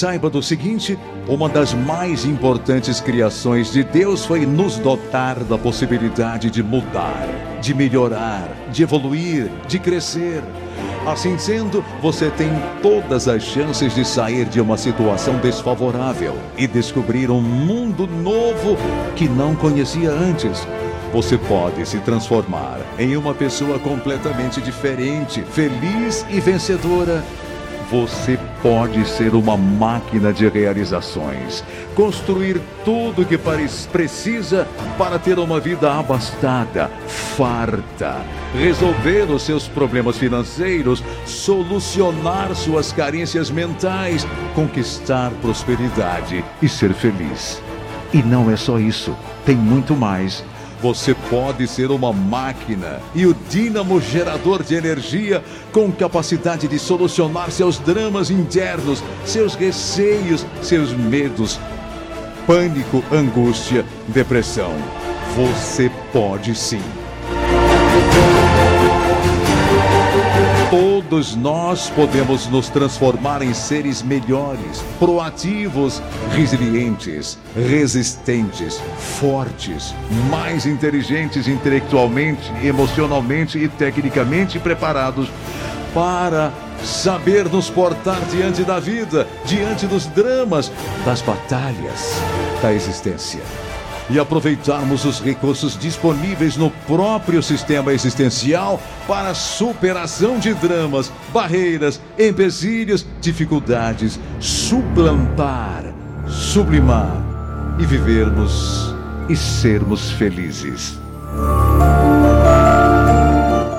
saiba do seguinte: uma das mais importantes criações de Deus foi nos dotar da possibilidade de mudar, de melhorar, de evoluir, de crescer. Assim sendo, você tem todas as chances de sair de uma situação desfavorável e descobrir um mundo novo que não conhecia antes. Você pode se transformar em uma pessoa completamente diferente, feliz e vencedora. Você pode ser uma máquina de realizações, construir tudo o que precisa para ter uma vida abastada, farta, resolver os seus problemas financeiros, solucionar suas carências mentais, conquistar prosperidade e ser feliz. E não é só isso, tem muito mais. Você pode ser uma máquina e o dínamo gerador de energia com capacidade de solucionar seus dramas internos, seus receios, seus medos, pânico, angústia, depressão. Você pode sim. Todos nós podemos nos transformar em seres melhores, proativos, resilientes, resistentes, fortes, mais inteligentes intelectualmente, emocionalmente e tecnicamente preparados para saber nos portar diante da vida, diante dos dramas, das batalhas da existência e aproveitarmos os recursos disponíveis no próprio sistema existencial para superação de dramas, barreiras, empecilhos, dificuldades, suplantar, sublimar e vivermos e sermos felizes.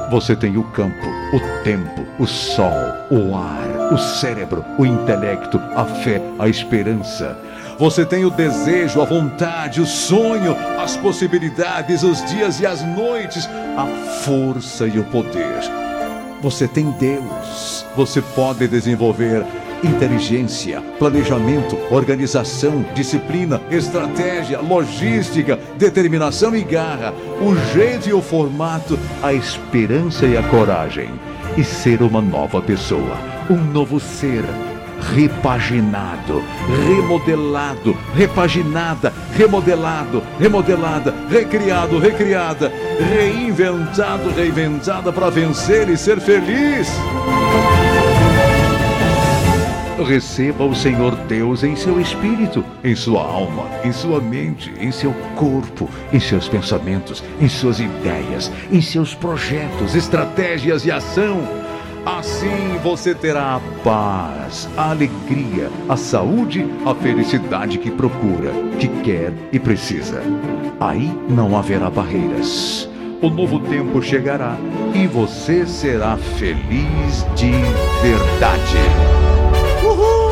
Você tem o campo, o tempo, o sol, o ar, o cérebro, o intelecto, a fé, a esperança você tem o desejo, a vontade, o sonho, as possibilidades, os dias e as noites, a força e o poder. Você tem Deus. Você pode desenvolver inteligência, planejamento, organização, disciplina, estratégia, logística, determinação e garra, o jeito e o formato, a esperança e a coragem. E ser uma nova pessoa, um novo ser repaginado, remodelado, repaginada, remodelado, remodelada, recriado, recriada, reinventado, reinventada para vencer e ser feliz. Receba o Senhor Deus em seu espírito, em sua alma, em sua mente, em seu corpo, em seus pensamentos, em suas ideias, em seus projetos, estratégias e ação Assim você terá a paz, a alegria, a saúde, a felicidade que procura, que quer e precisa. Aí não haverá barreiras. O novo tempo chegará e você será feliz de verdade. Uhul!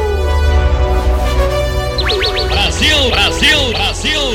Brasil, Brasil, Brasil!